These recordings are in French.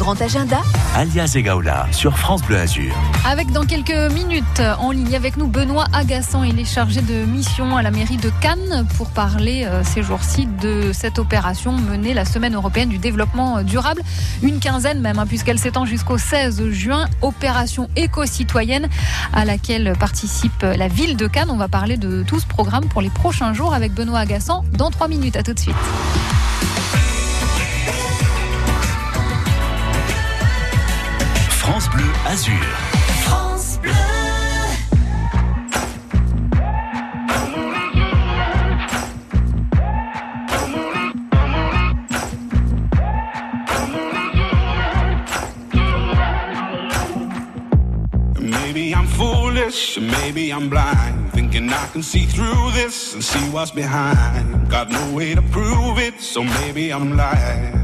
Grand agenda Alias Egaola sur France Bleu Azur. Avec dans quelques minutes en ligne avec nous Benoît Agassan, il est chargé de mission à la mairie de Cannes pour parler euh, ces jours-ci de cette opération menée la semaine européenne du développement durable, une quinzaine même hein, puisqu'elle s'étend jusqu'au 16 juin, opération éco-citoyenne à laquelle participe la ville de Cannes. On va parler de tout ce programme pour les prochains jours avec Benoît Agassan dans trois minutes. À tout de suite. Bleu Azur. France Bleu Maybe I'm foolish, maybe I'm blind. Thinking I can see through this and see what's behind. Got no way to prove it, so maybe I'm lying.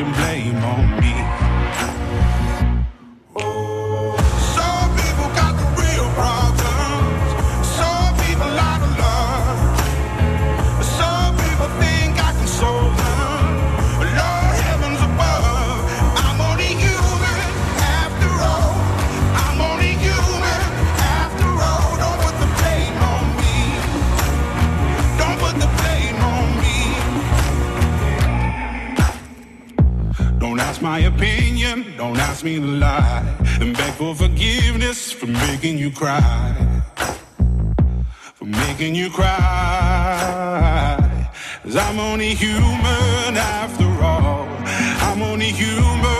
Your blame on me. My opinion, don't ask me to lie. And beg for forgiveness for making you cry for making you cry. Cause I'm only human after all. I'm only human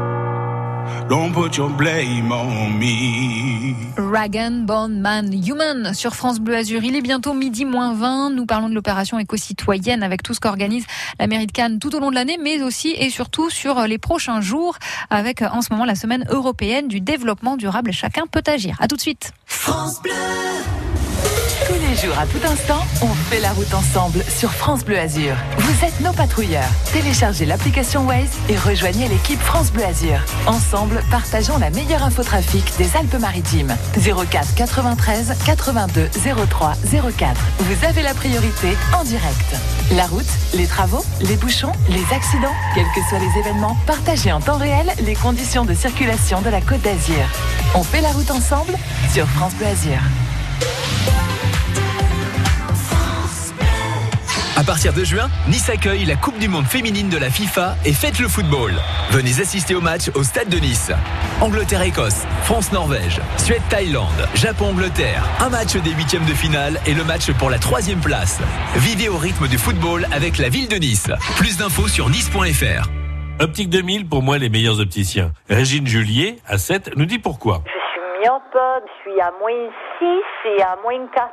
Don't put your blame on me. Ragan Bond Man Human sur France Bleu Azur. Il est bientôt midi moins 20. Nous parlons de l'opération éco-citoyenne avec tout ce qu'organise la mairie de Cannes tout au long de l'année, mais aussi et surtout sur les prochains jours avec en ce moment la semaine européenne du développement durable. Chacun peut agir. À tout de suite. France Bleu Tous les jours, à tout instant, on fait la route ensemble sur France Bleu Azur. Vous êtes nos patrouilleurs. Téléchargez l'application Waze et rejoignez l'équipe France Bleu Azur. Ensemble, partageons la meilleure infotrafic des Alpes-Maritimes. 04 93 82 03 04. Vous avez la priorité en direct. La route, les travaux, les bouchons, les accidents, quels que soient les événements, partagez en temps réel les conditions de circulation de la Côte d'Azur. On fait la route ensemble sur France Bleu Azur. À partir de juin, Nice accueille la Coupe du Monde féminine de la FIFA et fête le football. Venez assister au match au stade de Nice. Angleterre-Écosse, France-Norvège, Suède-Thaïlande, Japon-Angleterre. Un match des huitièmes de finale et le match pour la troisième place. Vivez au rythme du football avec la ville de Nice. Plus d'infos sur nice.fr. Optique 2000, pour moi, les meilleurs opticiens. Régine Julier, à 7, nous dit pourquoi. Je suis myope, je suis à moins 6 et à moins 4.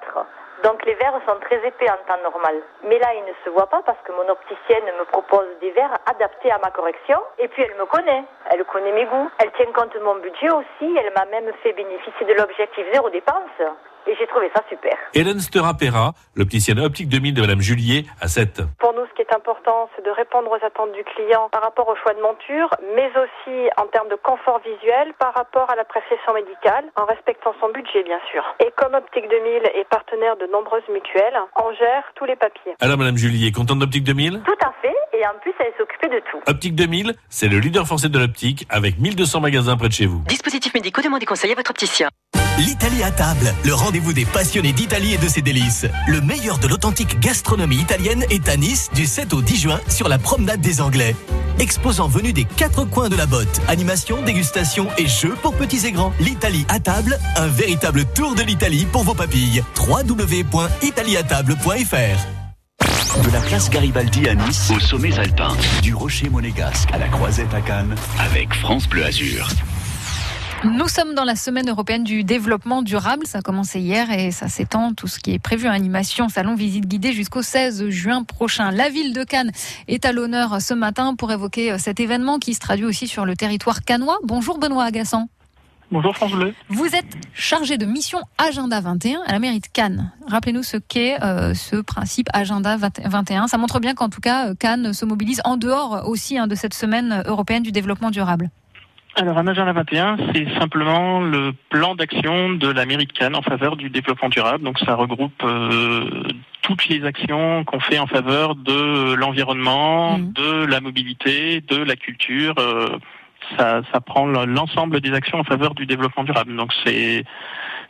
Donc les verres sont très épais en temps normal. Mais là, ils ne se voient pas parce que mon opticienne me propose des verres adaptés à ma correction. Et puis elle me connaît. Elle connaît mes goûts. Elle tient compte de mon budget aussi. Elle m'a même fait bénéficier de l'objectif zéro dépense. Et j'ai trouvé ça super. Hélène Stera-Pera, l'opticienne Optique 2000 de Madame Julier, à 7. Pour nous, ce qui est important, c'est de répondre aux attentes du client par rapport au choix de monture, mais aussi en termes de confort visuel par rapport à l'appréciation médicale, en respectant son budget, bien sûr. Et comme Optique 2000 est partenaire de nombreuses mutuelles, on gère tous les papiers. Alors Madame Julier, contente d'Optique 2000 Tout à fait. Et en plus, elle s'occupait de tout. Optique 2000, c'est le leader français de l'optique avec 1200 magasins près de chez vous. Dispositifs médicaux, demandez conseil à votre opticien. L'Italie à table, le rendez-vous des passionnés d'Italie et de ses délices. Le meilleur de l'authentique gastronomie italienne est à Nice du 7 au 10 juin sur la promenade des Anglais. Exposants venus des quatre coins de la botte, animation, dégustation et jeux pour petits et grands. L'Italie à table, un véritable tour de l'Italie pour vos papilles. www.italiatable.fr De la place Garibaldi à Nice, aux sommets alpins, du rocher monégasque à la croisette à Cannes, avec France Bleu Azur. Nous sommes dans la semaine européenne du développement durable. Ça a commencé hier et ça s'étend. Tout ce qui est prévu, animation, salon, visite guidée jusqu'au 16 juin prochain. La ville de Cannes est à l'honneur ce matin pour évoquer euh, cet événement qui se traduit aussi sur le territoire cannois. Bonjour Benoît Agassan. Bonjour France Bleu. Vous êtes chargé de mission Agenda 21 à la mairie de Cannes. Rappelez-nous ce qu'est euh, ce principe Agenda 21. Ça montre bien qu'en tout cas, Cannes se mobilise en dehors aussi hein, de cette semaine européenne du développement durable. Alors, un agenda 21, c'est simplement le plan d'action de la mairie de Cannes en faveur du développement durable. Donc, ça regroupe euh, toutes les actions qu'on fait en faveur de l'environnement, Mhm. de la mobilité, de la culture. euh, ça, ça prend l'ensemble des actions en faveur du développement durable. Donc, c'est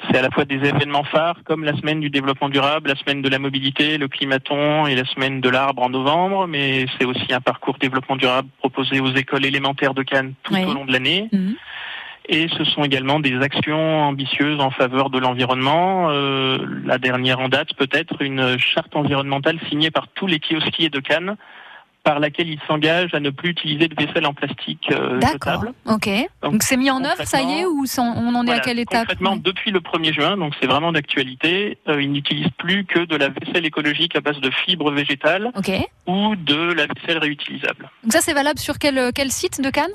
c'est à la fois des événements phares comme la semaine du développement durable, la semaine de la mobilité, le climaton et la semaine de l'arbre en novembre, mais c'est aussi un parcours développement durable proposé aux écoles élémentaires de Cannes tout Oui. au long de l'année. Mhm. Et ce sont également des actions ambitieuses en faveur de l'environnement. Euh, la dernière en date, peut-être une charte environnementale signée par tous les kiosquiers de Cannes, par laquelle ils s'engagent à ne plus utiliser de vaisselle en plastique euh, D'accord. Ok. Donc c'est mis en œuvre, ça y est, ou on en est à quelle étape Concrètement, depuis le 1er juin, donc c'est vraiment d'actualité, euh, ils n'utilisent plus que de la vaisselle écologique à base de fibres végétales Ok. ou de la vaisselle réutilisable. Donc ça c'est valable sur quel, quel site de Cannes?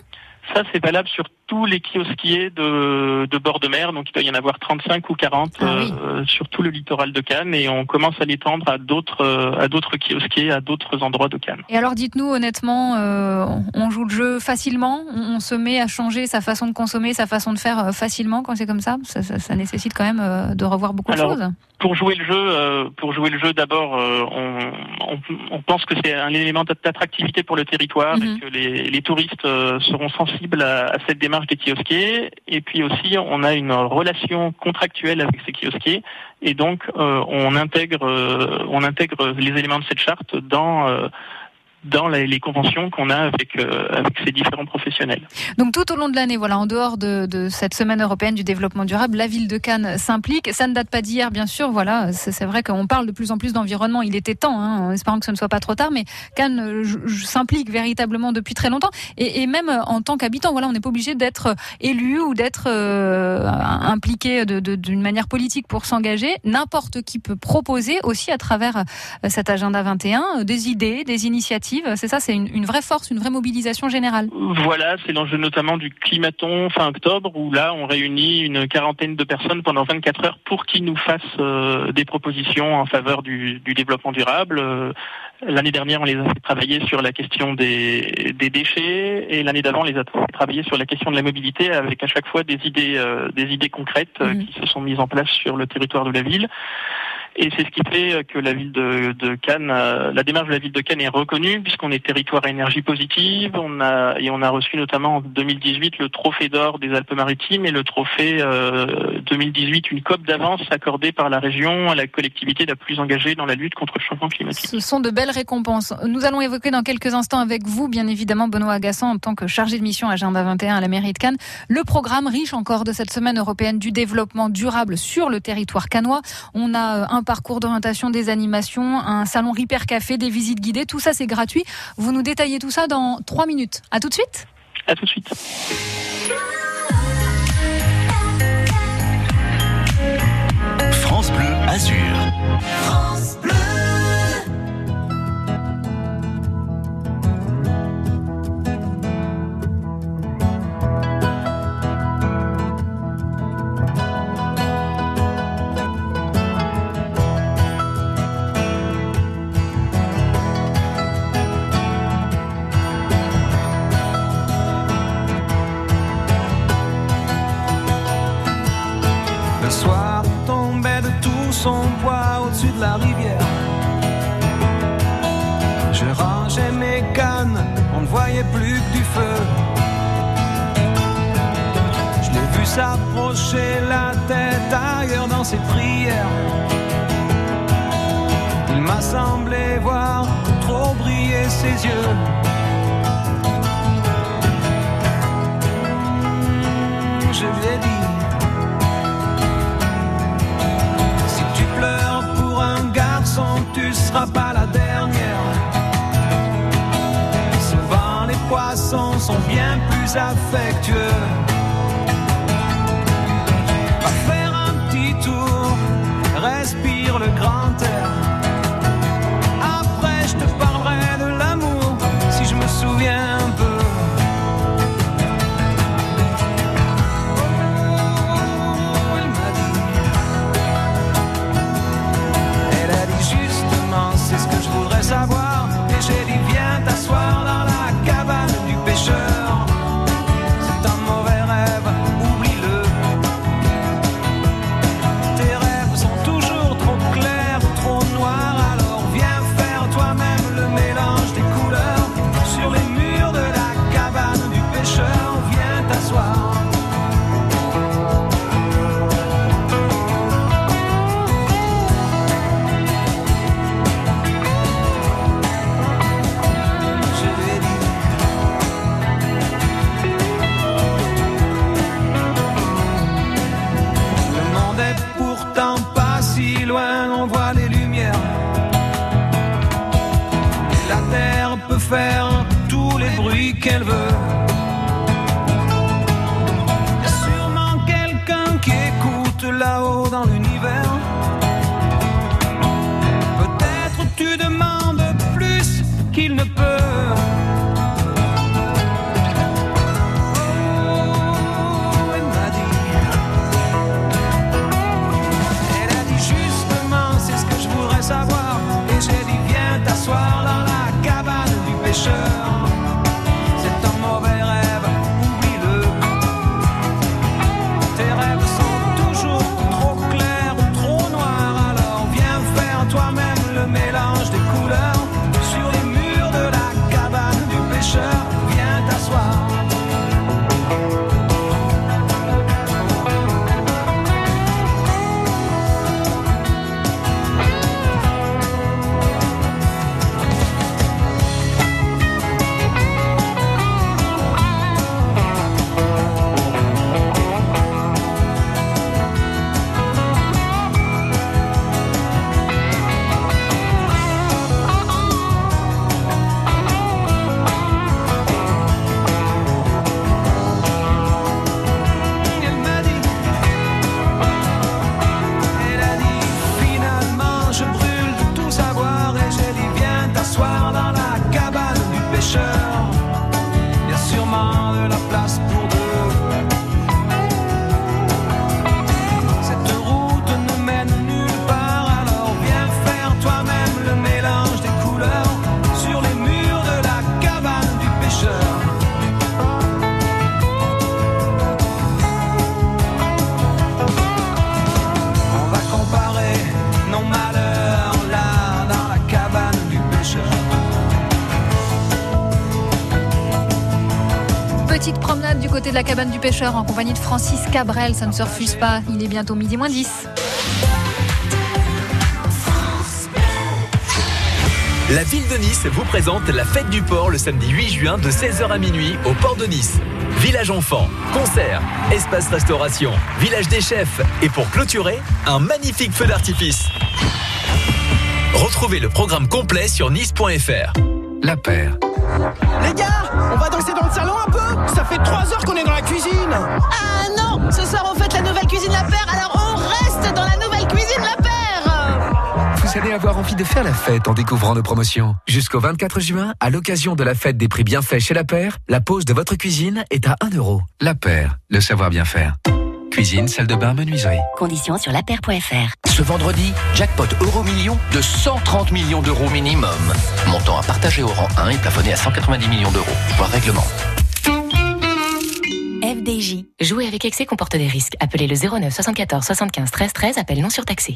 Ça, c'est valable sur tous les kiosquiers de, de bord de mer, donc il doit y en avoir 35 ou 40 Ah oui. euh, sur tout le littoral de Cannes, et on commence à l'étendre à d'autres euh, à d'autres kiosquiers, à d'autres endroits de Cannes. Et alors dites-nous honnêtement, euh, on joue le jeu facilement? On, on se met à changer sa façon de consommer, sa façon de faire facilement quand c'est comme ça? Ça, ça- ça nécessite quand même de revoir beaucoup Alors, de choses. Pour jouer le jeu, pour jouer le jeu, d'abord, on, on, on pense que c'est un élément d'attractivité pour le territoire Mhm. et que les, les touristes seront sensibles à, cette démarche des kiosquiers. Et puis aussi, on a une relation contractuelle avec ces kiosquiers, et donc euh, on intègre, euh, on intègre les éléments de cette charte dans euh, dans les conventions qu'on a avec euh, avec ces différents professionnels. Donc tout au long de l'année, voilà, en dehors de, cette semaine européenne du développement durable, la ville de Cannes s'implique. Ça ne date pas d'hier, bien sûr. Voilà, c'est vrai qu'on parle de plus en plus d'environnement. Il était temps, hein, en espérant que ce ne soit pas trop tard. Mais Cannes euh, s'implique véritablement depuis très longtemps. Et, même euh, en tant qu'habitant, voilà, on n'est pas obligé d'être élu ou d'être impliqué d'une manière politique pour s'engager. N'importe qui peut proposer aussi à travers cet agenda 21 euh, des idées, des initiatives. C'est ça, c'est une, une vraie force, une vraie mobilisation générale. Voilà, c'est l'enjeu notamment du climaton fin octobre, où là, on réunit une quarantaine de personnes pendant 24 heures pour qu'ils nous fassent euh, des propositions en faveur du, du développement durable. Euh, L'année dernière, on les a fait travailler sur la question des, des déchets, et l'année d'avant, on les a fait travailler sur la question de la mobilité, avec à chaque fois des idées, euh, des idées concrètes euh, Mhm. qui se sont mises en place sur le territoire de la ville. Et c'est ce qui fait que la ville de, de Cannes, euh, la démarche de la ville de Cannes est reconnue puisqu'on est territoire à énergie positive. On a et on a reçu notamment en 2018 le trophée d'or des Alpes-Maritimes et le trophée euh, 2018 une COP d'avance accordée par la région à la collectivité la plus engagée dans la lutte contre le changement climatique. Ce sont de belles récompenses. Nous allons évoquer dans quelques instants avec vous, bien évidemment, Benoît Agassan, en tant que chargé de mission Agenda 21 à la mairie de Cannes, le programme riche encore de cette semaine européenne du développement durable sur le territoire cannois. On a euh, un parcours d'orientation, des animations, un salon Ripper Café, des visites guidées. Tout ça, c'est gratuit. Vous nous détaillez tout ça dans trois minutes. À tout de suite. À tout de suite. Tombait de tout son poids au-dessus de la rivière. Je rangeais mes cannes, on ne voyait plus que du feu. Je l'ai vu s'approcher la tête ailleurs dans ses prières. Il m'a semblé voir trop briller ses yeux. Je lui ai dit. Tu seras pas la dernière. Souvent les poissons sont bien plus affectueux. Va faire un petit tour, respire du pêcheur en compagnie de Francis Cabrel. Ça ne se refuse pas. Il est bientôt midi moins 10. La ville de Nice vous présente la fête du port le samedi 8 juin de 16h à minuit au port de Nice. village enfant, concert, espace restauration, village des chefs et pour clôturer, un magnifique feu d'artifice. Retrouvez le programme complet sur nice.fr. La paire. Les gars, on va danser dans le salon un peu Ça fait trois heures qu'on est dans la cuisine Ah non Ce soir on fête la nouvelle cuisine La Paire, alors on reste dans la nouvelle cuisine La Paire Vous allez avoir envie de faire la fête en découvrant nos promotions. Jusqu'au 24 juin, à l'occasion de la fête des prix bienfaits chez La Paire, la pause de votre cuisine est à 1 euro. La Paire, le savoir bien faire. Cuisine, salle de bain, menuiserie. Conditions sur lapaire.fr. Ce vendredi, jackpot euro million de 130 millions d'euros minimum. Montant à partager au rang 1 et plafonné à 190 millions d'euros. Voir règlement. FDJ. Jouer avec excès comporte des risques. Appelez le 09 74 75 13 13. Appel non surtaxé.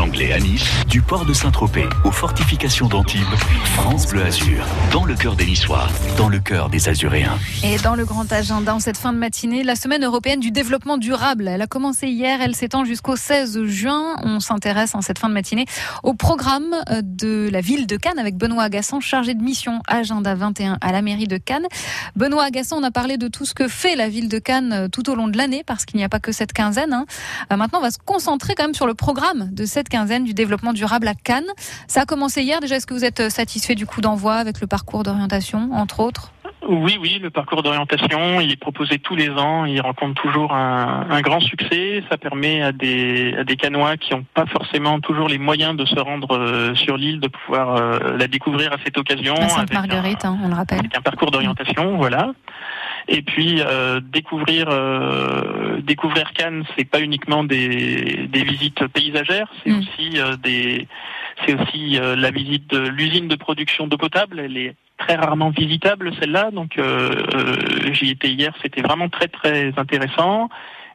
Anglais à Nice, du port de Saint-Tropez aux fortifications d'Antibes, France Bleu Azur, dans le cœur des Niçois, dans le cœur des Azuréens. Et dans le grand agenda, en cette fin de matinée, la semaine européenne du développement durable. Elle a commencé hier, elle s'étend jusqu'au 16 juin. On s'intéresse en cette fin de matinée au programme euh, de la ville de Cannes avec Benoît Agassan, chargé de mission Agenda 21 à la mairie de Cannes. Benoît Agassan, on a parlé de tout ce que fait la ville de Cannes euh, tout au long de l'année, parce qu'il n'y a pas que cette quinzaine. hein. Euh, Maintenant, on va se concentrer quand même sur le programme de cette quinzaine du développement durable à Cannes. Ça a commencé hier. Déjà, est-ce que vous êtes euh, satisfait du coup d'envoi avec le parcours d'orientation, entre autres? Oui, oui, le parcours d'orientation, il est proposé tous les ans, il rencontre toujours un, un grand succès. Ça permet à des, à des canois qui n'ont pas forcément toujours les moyens de se rendre euh, sur l'île de pouvoir euh, la découvrir à cette occasion. À avec un- Sainte-Marguerite, hein, on le rappelle. avec un parcours d'orientation, voilà. Et puis euh, découvrir euh, découvrir Cannes, c'est pas uniquement des, des visites paysagères, c'est Mm. aussi euh, des c'est aussi euh, la visite de l'usine de production d'eau potable. Elle est très rarement visitable celle-là, donc euh, euh, j'y étais hier, c'était vraiment très très intéressant.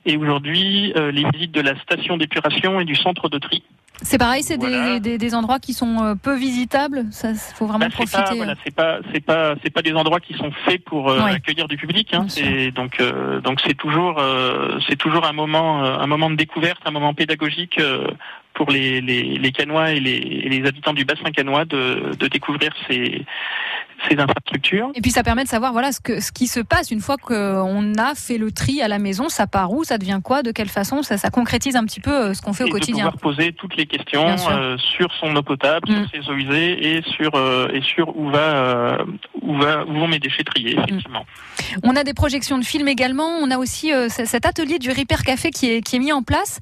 Et aujourd'hui, euh, les visites de la station d'épuration et du centre de tri. C'est pareil, c'est Voilà. des, des, des endroits qui sont euh, peu visitables. Ça, faut vraiment Bah, profiter. pas, voilà, c'est pas, c'est pas, c'est pas des endroits qui sont faits pour euh, Ouais. accueillir du public. Hein. C'est donc, euh, donc c'est toujours, euh, c'est toujours un moment, euh, un moment de découverte, un moment pédagogique euh, pour les, les, les canois et les, et les habitants du bassin canois de, de découvrir ces, ces infrastructures. Et puis ça permet de savoir voilà ce que ce qui se passe une fois qu'on a fait le tri à la maison. Ça part où? Ça devient quoi? De quelle façon? Ça, ça concrétise un petit peu euh, ce qu'on fait au quotidien. de pouvoir poser toutes les questions. Mm. euh, sur son eau potable, sur ses eaux usées et sur euh, et sur où va euh, où va où vont mes déchets triés effectivement. On a des projections de films également. On a aussi cet atelier du Repair Café qui est, qui est mis en place.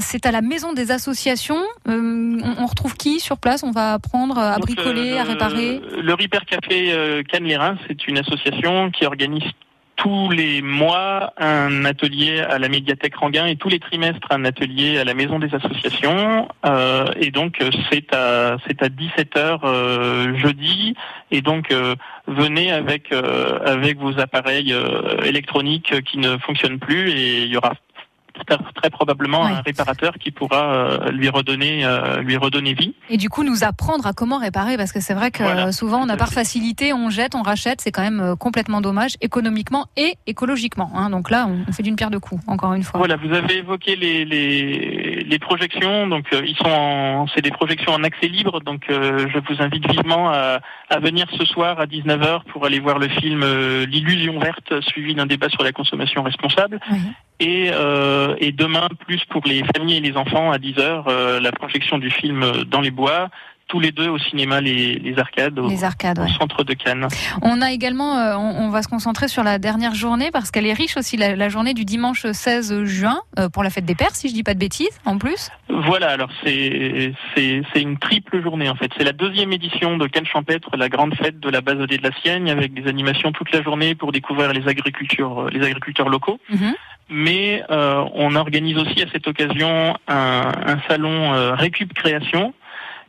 C'est à la maison des associations. Euh, on, on retrouve qui sur place? On va apprendre à Donc, bricoler, euh, à réparer? Le Repair Café euh, Cannes-les-Reins, c'est une association qui organise tous les mois un atelier à la médiathèque Ranguin et tous les trimestres un atelier à la maison des associations. Euh, et donc euh, c'est à c'est à 17h euh, jeudi. Et donc euh, venez avec euh, avec vos appareils euh, électroniques qui ne fonctionnent plus et il y aura très, probablement un réparateur qui pourra euh, lui redonner euh, lui redonner vie. Et du coup, nous apprendre à comment réparer, parce que c'est vrai que Voilà. souvent, on a par facilité, on jette, on rachète, c'est quand même euh, complètement dommage, économiquement et écologiquement. hein. Donc là, on on fait d'une pierre deux coups, encore une fois. Voilà, vous avez évoqué les, les, les projections, donc euh, ils sont en, c'est des projections en accès libre, donc euh, je vous invite vivement à, à venir ce soir à 19h pour aller voir le film euh, L'illusion verte, suivi d'un débat sur la consommation responsable. Et, euh, et demain, plus pour les familles et les enfants, à 10h, euh, la projection du film Dans les bois, tous les deux au cinéma Les, les Arcades, au, Les Arcades, au ouais. centre de Cannes. On a également, euh, on, on va se concentrer sur la dernière journée parce qu'elle est riche aussi, la, la journée du dimanche 16 juin euh, pour la fête des pères, si je dis pas de bêtises, en plus. Voilà, alors c'est c'est c'est une triple journée en fait. C'est la deuxième édition de Cannes Champêtre, la grande fête de la base de la Sienne, avec des animations toute la journée pour découvrir les agricultures les agriculteurs locaux. Mais euh, on organise aussi à cette occasion un, un salon euh, Récup Création.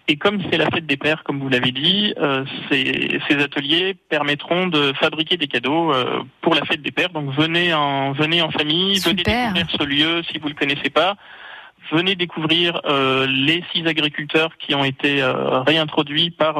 Et comme c'est la fête des pères, comme vous l'avez dit, euh, ces, ces ateliers permettront de fabriquer des cadeaux euh, pour la fête des pères. Donc venez en venez en famille, venez découvrir ce lieu si vous le connaissez pas. Venez découvrir euh, les six agriculteurs qui ont été réintroduits par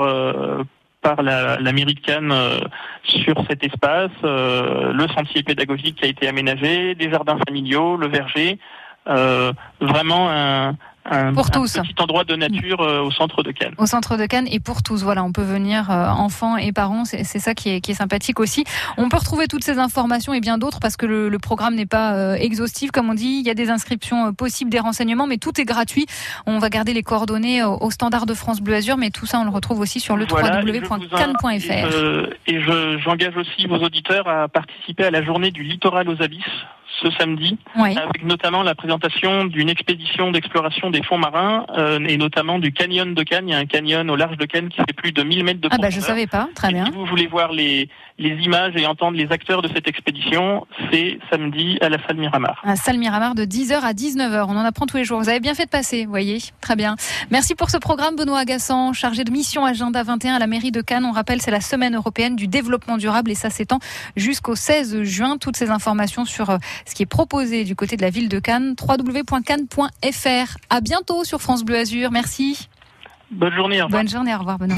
par la, la mairie de Cannes euh, sur cet espace, euh, le sentier pédagogique qui a été aménagé, des jardins familiaux, le verger, euh, vraiment un, un, Pour un tous. petit endroit de nature euh, au centre de Cannes. Au centre de Cannes et pour tous, voilà, on peut venir euh, enfants et parents, c'est ça qui est, qui est sympathique aussi. On peut retrouver toutes ces informations et bien d'autres parce que le, le programme n'est pas euh, exhaustif, comme on dit. Il y a des inscriptions euh, possibles, des renseignements, mais tout est gratuit. On va garder les coordonnées au, au standard de France Bleu Azur, mais tout ça on le retrouve aussi sur le Voilà, www.cannes.fr. Et, euh, et je- j'engage aussi vos auditeurs à participer à la journée du littoral aux abysses ce samedi, Oui. avec notamment la présentation d'une expédition d'exploration des fonds marins euh, et notamment du canyon de Cannes. Il y a un canyon au large de Cannes qui fait plus de 1000 mètres de Ah bah je profondeur. savais pas, très bien. Si vous voulez voir les, les images et entendre les acteurs de cette expédition, c'est samedi à la salle Miramar. À Salle Miramar de 10h à 19h. On en apprend tous les jours. Vous avez bien fait de passer, vous voyez. Très bien. Merci pour ce programme, Benoît Agassan, chargé de mission Agenda 21 à la mairie de Cannes. On rappelle, c'est la semaine européenne du développement durable et ça s'étend jusqu'au 16 juin. Toutes ces informations sur euh, ce qui est proposé du côté de la ville de Cannes, www.cannes.fr. À bientôt sur France Bleu Azur. Merci. Bonne journée. au revoir. Bonne journée. Au revoir, Benoît.